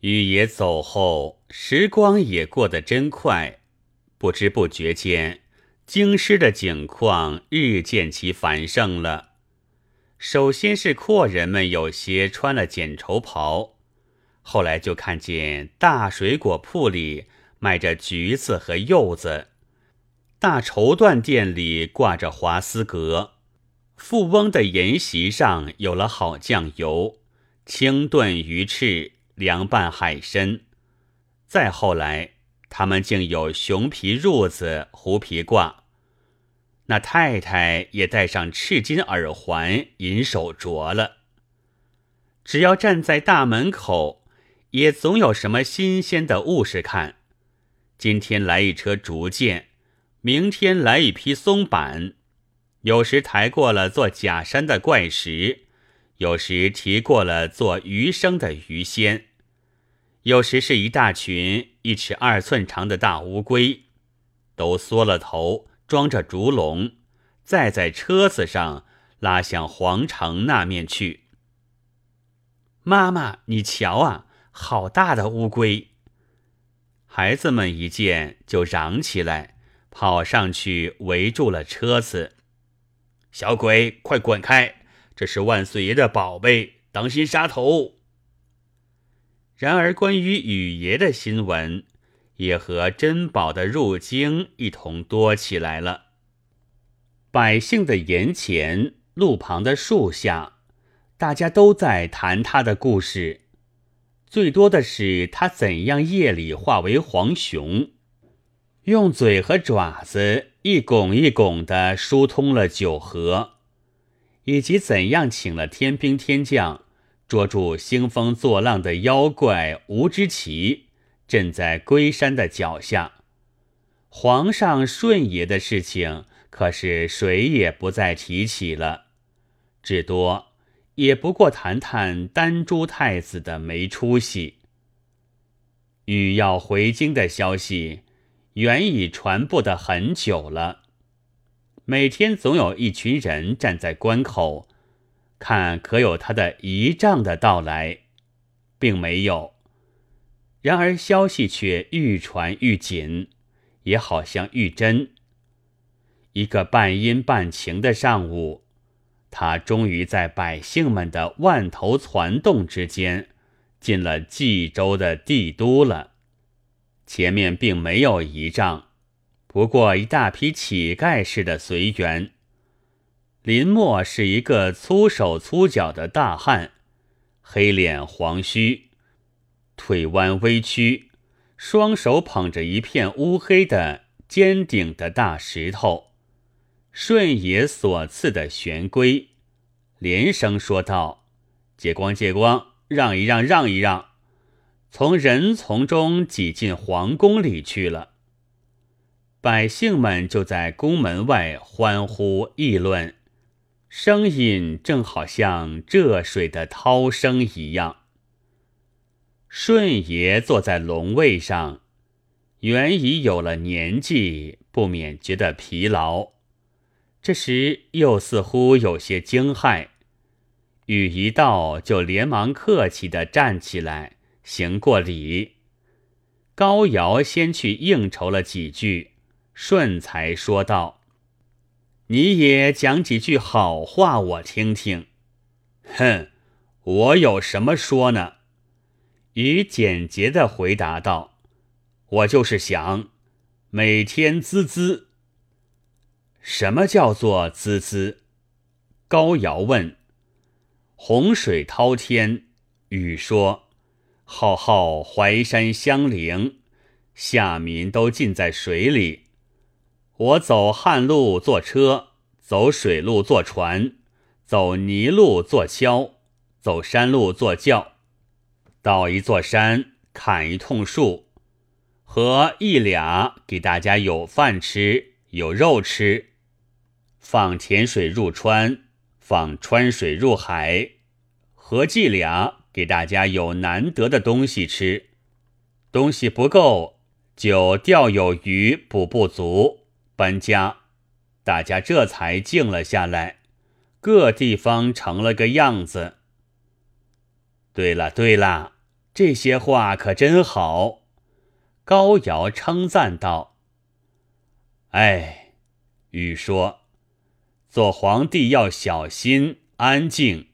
雨爷走后，时光也过得真快，不知不觉间，京师的景况日渐其繁盛了。首先是阔人们有些穿了剪绸袍，后来就看见大水果铺里卖着橘子和柚子，大绸缎店里挂着华丝阁，富翁的筵席上有了好酱油，清炖鱼翅。凉拌海参，再后来，他们竟有熊皮褥子、狐皮褂。那太太也戴上赤金耳环、银手镯了。只要站在大门口，也总有什么新鲜的物事看。今天来一车竹箭，明天来一批松板，有时抬过了做假山的怪石，有时提过了做鱼生的鱼仙。有时是一大群一尺二寸长的大乌龟，都缩了头，装着竹笼，再在车子上拉向皇城那面去。妈妈，你瞧啊，好大的乌龟！孩子们一见就嚷起来，跑上去围住了车子。小鬼，快滚开！这是万岁爷的宝贝，当心杀头！然而，关于雨爷的新闻，也和珍宝的入京一同多起来了。百姓的眼前，路旁的树下，大家都在谈他的故事。最多的是他怎样夜里化为黄熊，用嘴和爪子一拱一拱的疏通了九河，以及怎样请了天兵天将。捉住兴风作浪的妖怪吴之奇，镇在龟山的脚下。皇上顺爷的事情，可是谁也不再提起了，至多也不过谈谈丹朱太子的没出息。欲要回京的消息，原已传播的很久了，每天总有一群人站在关口。看可有他的仪仗的到来，并没有。然而消息却愈传愈紧，也好像愈真。一个半阴半晴的上午，他终于在百姓们的万头攒动之间，进了冀州的帝都了。前面并没有仪仗，不过一大批乞丐似的随员。林默是一个粗手粗脚的大汉，黑脸黄须，腿弯微曲，双手捧着一片乌黑的尖顶的大石头，顺野所赐的玄龟，连声说道：“借光借光，让一让让一让。”从人丛中挤进皇宫里去了。百姓们就在宫门外欢呼议论。声音正好像浙水的涛声一样。顺爷坐在龙位上，原已有了年纪，不免觉得疲劳。这时又似乎有些惊骇，雨一到，就连忙客气的站起来，行过礼。高尧先去应酬了几句，顺才说道。你也讲几句好话，我听听。哼，我有什么说呢？禹简洁的回答道：“我就是想每天滋滋。什么叫做滋滋？”高尧问。洪水滔天，禹说：“浩浩淮山相邻，下民都浸在水里。”我走旱路坐车，走水路坐船，走泥路坐橇，走山路坐轿，到一座山砍一通树，和一俩给大家有饭吃，有肉吃，放甜水入川，放川水入海，合计俩给大家有难得的东西吃，东西不够就钓有鱼补不足。搬家，大家这才静了下来，各地方成了个样子。对了对了，这些话可真好。高尧称赞道：“哎，禹说，做皇帝要小心安静，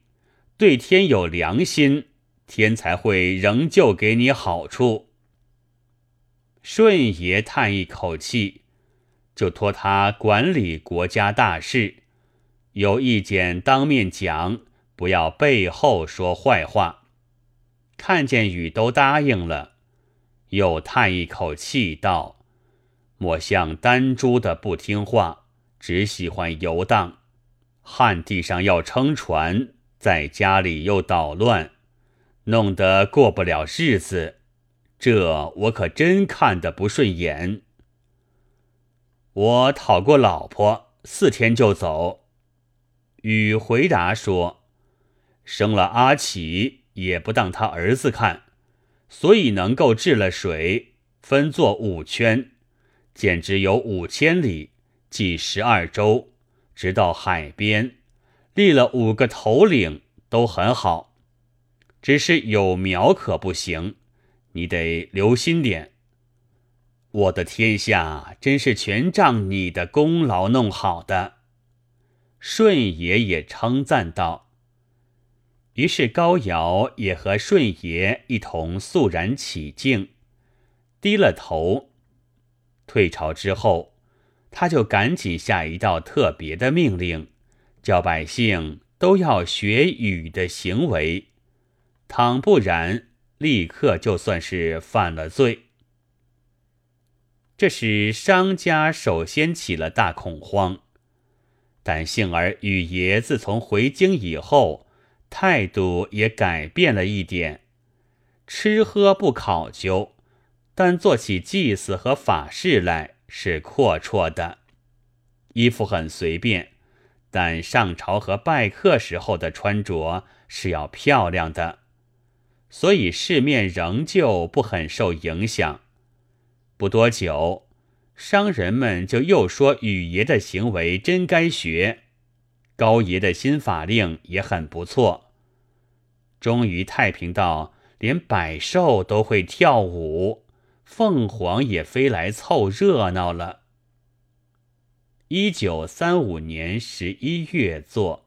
对天有良心，天才会仍旧给你好处。”舜爷叹一口气，就托他管理国家大事，有意见当面讲，不要背后说坏话。看见禹都答应了。又叹一口气道：“莫像丹朱的不听话，只喜欢游荡。旱地上要撑船，在家里又捣乱，弄得过不了日子。这我可真看得不顺眼。我讨过老婆，四天就走。”禹回答说：“生了阿启，也不当他儿子看。”所以能够治了水，分作五圈，简直有五千里，即十二州，直到海边，立了五个头领，都很好。只是有苗可不行，你得留心点。我的天下真是全仗你的功劳弄好的。舜爷也称赞道。于是高尧也和舜爷一同肃然起敬，低了头。退朝之后，他就赶紧下一道特别的命令，叫百姓都要学禹的行为，倘不然，立刻就算是犯了罪。这使商家首先起了大恐慌，但幸而雨爷自从回京以后。态度也改变了一点，吃喝不考究，但做起祭祀和法事来是阔绰的。衣服很随便，但上朝和拜客时候的穿着是要漂亮的，所以市面仍旧不很受影响。不多久，商人们就又说雨爷的行为真该学，高爷的新法令也很不错。终于太平到连百兽都会跳舞，凤凰也飞来凑热闹了。一九三五年十一月作。